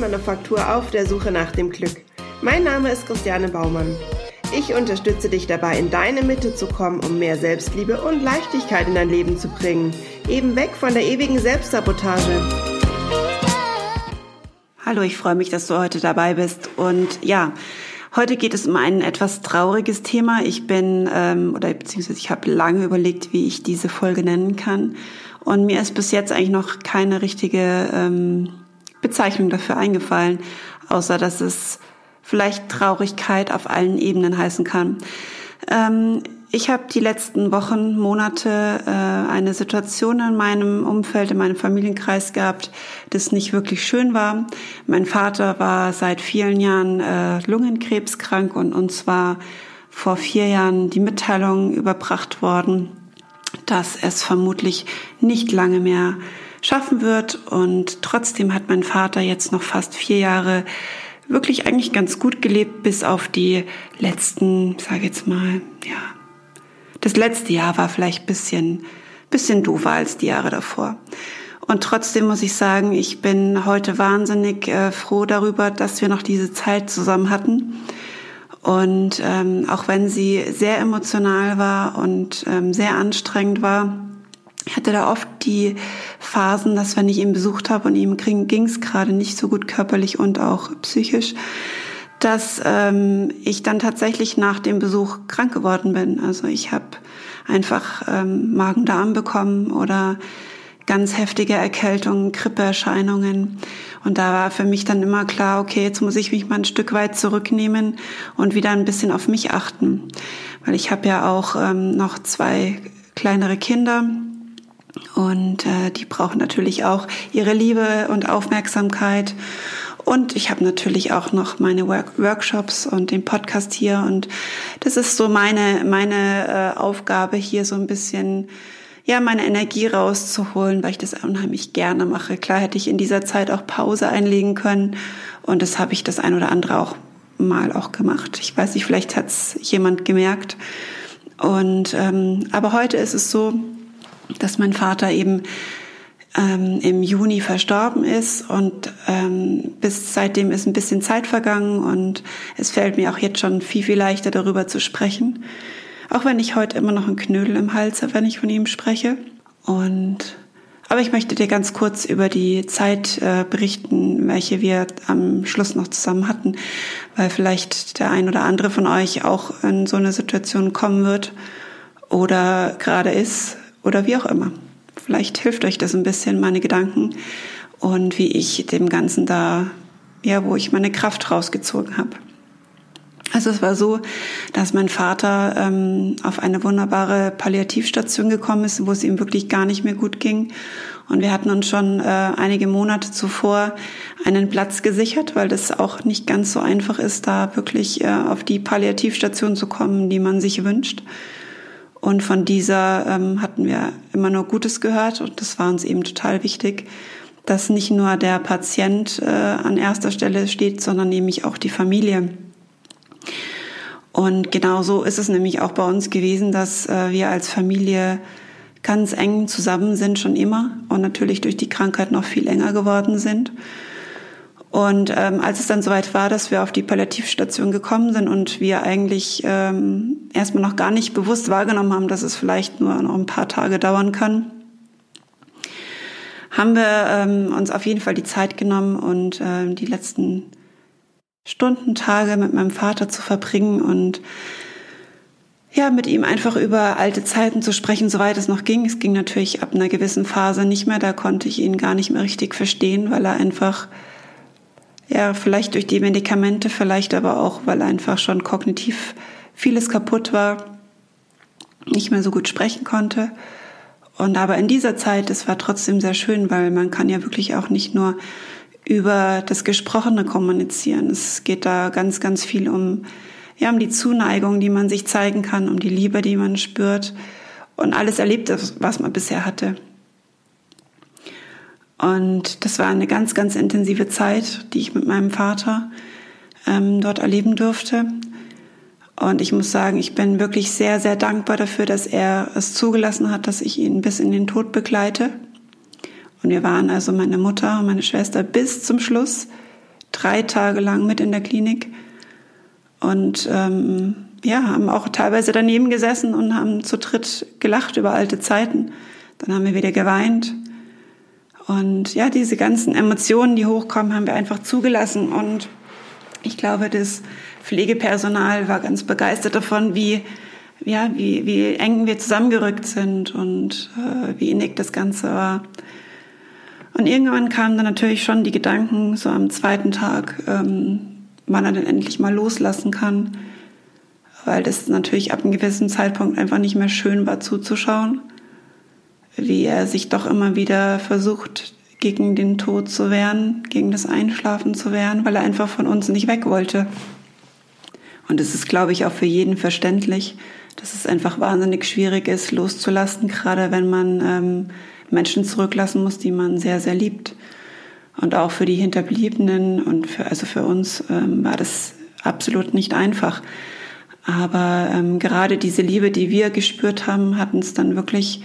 Holzmanufaktur auf der Suche nach dem Glück. Mein Name ist Christiane Baumann. Ich unterstütze dich dabei, in deine Mitte zu kommen, um mehr Selbstliebe und Leichtigkeit in dein Leben zu bringen. Eben weg von der ewigen Selbstsabotage. Hallo, ich freue mich, dass du heute dabei bist. Und ja, heute geht es um ein etwas trauriges Thema. Ich bin, ähm, oder beziehungsweise ich habe lange überlegt, wie ich diese Folge nennen kann. Und mir ist bis jetzt eigentlich noch keine richtige ähm, Bezeichnung dafür eingefallen, außer dass es vielleicht Traurigkeit auf allen Ebenen heißen kann. Ähm, ich habe die letzten Wochen, Monate äh, eine Situation in meinem Umfeld, in meinem Familienkreis gehabt, das nicht wirklich schön war. Mein Vater war seit vielen Jahren äh, Lungenkrebskrank und uns war vor vier Jahren die Mitteilung überbracht worden, dass es vermutlich nicht lange mehr schaffen wird. Und trotzdem hat mein Vater jetzt noch fast vier Jahre wirklich eigentlich ganz gut gelebt, bis auf die letzten, sage jetzt mal, ja, das letzte Jahr war vielleicht bisschen, bisschen doofer als die Jahre davor. Und trotzdem muss ich sagen, ich bin heute wahnsinnig äh, froh darüber, dass wir noch diese Zeit zusammen hatten. Und ähm, auch wenn sie sehr emotional war und ähm, sehr anstrengend war, ich hatte da oft die Phasen, dass wenn ich ihn besucht habe und ihm ging es gerade nicht so gut körperlich und auch psychisch, dass ähm, ich dann tatsächlich nach dem Besuch krank geworden bin. Also ich habe einfach ähm, Magen-Darm bekommen oder ganz heftige Erkältungen, Grippeerscheinungen. Und da war für mich dann immer klar, okay, jetzt muss ich mich mal ein Stück weit zurücknehmen und wieder ein bisschen auf mich achten. Weil ich habe ja auch ähm, noch zwei kleinere Kinder und äh, die brauchen natürlich auch ihre Liebe und Aufmerksamkeit. Und ich habe natürlich auch noch meine Work Workshops und den Podcast hier. Und das ist so meine, meine äh, Aufgabe, hier so ein bisschen ja, meine Energie rauszuholen, weil ich das unheimlich gerne mache. Klar hätte ich in dieser Zeit auch Pause einlegen können. Und das habe ich das ein oder andere auch mal auch gemacht. Ich weiß nicht, vielleicht hat es jemand gemerkt. Und ähm, aber heute ist es so, dass mein Vater eben ähm, im Juni verstorben ist und ähm, bis seitdem ist ein bisschen Zeit vergangen und es fällt mir auch jetzt schon viel, viel leichter darüber zu sprechen. Auch wenn ich heute immer noch einen Knödel im Hals habe, wenn ich von ihm spreche. Und aber ich möchte dir ganz kurz über die Zeit äh, berichten, welche wir am Schluss noch zusammen hatten, weil vielleicht der ein oder andere von euch auch in so eine Situation kommen wird oder gerade ist oder wie auch immer. Vielleicht hilft euch das ein bisschen, meine Gedanken und wie ich dem Ganzen da, ja, wo ich meine Kraft rausgezogen habe. Also es war so, dass mein Vater ähm, auf eine wunderbare Palliativstation gekommen ist, wo es ihm wirklich gar nicht mehr gut ging. Und wir hatten uns schon äh, einige Monate zuvor einen Platz gesichert, weil das auch nicht ganz so einfach ist, da wirklich äh, auf die Palliativstation zu kommen, die man sich wünscht. Und von dieser ähm, hatten wir immer nur Gutes gehört und das war uns eben total wichtig, dass nicht nur der Patient äh, an erster Stelle steht, sondern nämlich auch die Familie. Und genau so ist es nämlich auch bei uns gewesen, dass äh, wir als Familie ganz eng zusammen sind schon immer und natürlich durch die Krankheit noch viel enger geworden sind. Und ähm, als es dann soweit war, dass wir auf die Palliativstation gekommen sind und wir eigentlich ähm, erstmal noch gar nicht bewusst wahrgenommen haben, dass es vielleicht nur noch ein paar Tage dauern kann, haben wir ähm, uns auf jeden Fall die Zeit genommen und äh, die letzten Stunden, Tage mit meinem Vater zu verbringen und ja, mit ihm einfach über alte Zeiten zu sprechen, soweit es noch ging. Es ging natürlich ab einer gewissen Phase nicht mehr, da konnte ich ihn gar nicht mehr richtig verstehen, weil er einfach ja, vielleicht durch die Medikamente, vielleicht aber auch, weil einfach schon kognitiv vieles kaputt war, nicht mehr so gut sprechen konnte. Und aber in dieser Zeit, es war trotzdem sehr schön, weil man kann ja wirklich auch nicht nur über das Gesprochene kommunizieren. Es geht da ganz, ganz viel um, ja, um die Zuneigung, die man sich zeigen kann, um die Liebe, die man spürt und alles erlebt, was man bisher hatte. Und das war eine ganz, ganz intensive Zeit, die ich mit meinem Vater ähm, dort erleben durfte. Und ich muss sagen, ich bin wirklich sehr, sehr dankbar dafür, dass er es zugelassen hat, dass ich ihn bis in den Tod begleite. Und wir waren also meine Mutter und meine Schwester bis zum Schluss drei Tage lang mit in der Klinik und ähm, ja, haben auch teilweise daneben gesessen und haben zu dritt gelacht über alte Zeiten. Dann haben wir wieder geweint. Und ja, diese ganzen Emotionen, die hochkommen, haben wir einfach zugelassen. Und ich glaube, das Pflegepersonal war ganz begeistert davon, wie, ja, wie, wie eng wir zusammengerückt sind und äh, wie innig das Ganze war. Und irgendwann kamen dann natürlich schon die Gedanken, so am zweiten Tag, ähm, wann er denn endlich mal loslassen kann weil das natürlich ab einem gewissen Zeitpunkt einfach nicht mehr schön war zuzuschauen, wie er sich doch immer wieder versucht, gegen den Tod zu wehren, gegen das Einschlafen zu wehren, weil er einfach von uns nicht weg wollte. Und es ist, glaube ich, auch für jeden verständlich, dass es einfach wahnsinnig schwierig ist, loszulassen, gerade wenn man ähm, Menschen zurücklassen muss, die man sehr, sehr liebt. Und auch für die Hinterbliebenen und für, also für uns ähm, war das absolut nicht einfach. Aber ähm, gerade diese Liebe, die wir gespürt haben, hat uns dann wirklich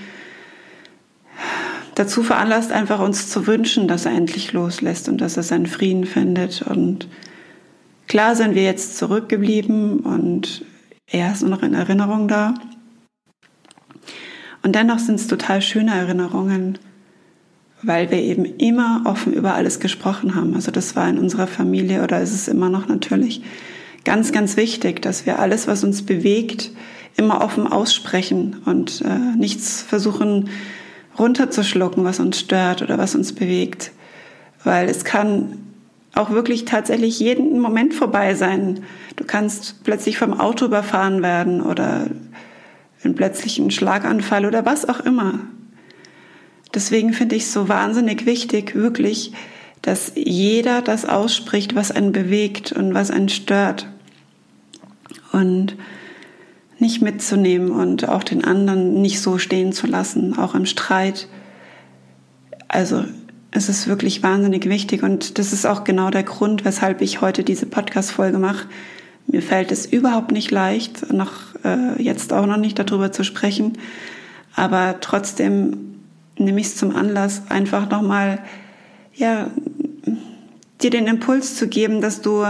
dazu veranlasst, einfach uns zu wünschen, dass er endlich loslässt und dass er seinen Frieden findet. Und klar sind wir jetzt zurückgeblieben und er ist nur noch in Erinnerung da. Und dennoch sind es total schöne Erinnerungen, weil wir eben immer offen über alles gesprochen haben. Also das war in unserer Familie oder ist es immer noch natürlich ganz, ganz wichtig, dass wir alles, was uns bewegt, immer offen aussprechen und äh, nichts versuchen runterzuschlucken, was uns stört oder was uns bewegt. Weil es kann auch wirklich tatsächlich jeden Moment vorbei sein. Du kannst plötzlich vom Auto überfahren werden oder einen plötzlichen Schlaganfall oder was auch immer. Deswegen finde ich es so wahnsinnig wichtig, wirklich, dass jeder das ausspricht, was einen bewegt und was einen stört und nicht mitzunehmen und auch den anderen nicht so stehen zu lassen, auch im Streit. Also es ist wirklich wahnsinnig wichtig und das ist auch genau der Grund, weshalb ich heute diese Podcast-Folge mache. Mir fällt es überhaupt nicht leicht, noch äh, jetzt auch noch nicht darüber zu sprechen, aber trotzdem nehme ich es zum Anlass, einfach nochmal ja, dir den Impuls zu geben, dass du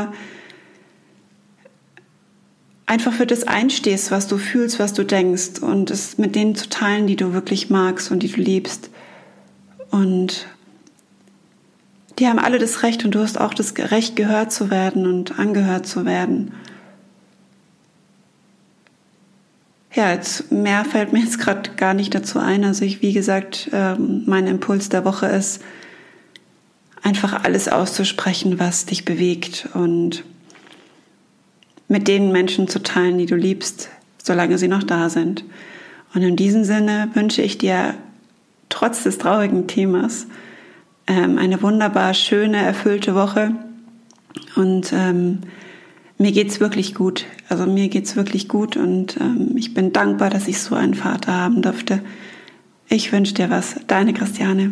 einfach für das einstehst, was du fühlst, was du denkst und es mit denen zu teilen, die du wirklich magst und die du liebst. Und die haben alle das Recht und du hast auch das Recht, gehört zu werden und angehört zu werden. Ja, jetzt mehr fällt mir jetzt gerade gar nicht dazu ein. Also ich, wie gesagt, ähm, mein Impuls der Woche ist, einfach alles auszusprechen, was dich bewegt und mit den Menschen zu teilen, die du liebst, solange sie noch da sind. Und in diesem Sinne wünsche ich dir trotz des traurigen Themas ähm, eine wunderbar schöne, erfüllte Woche. Und ähm, mir geht's wirklich gut. Also mir geht's wirklich gut und ähm, ich bin dankbar, dass ich so einen Vater haben durfte. Ich wünsche dir was. Deine Christiane.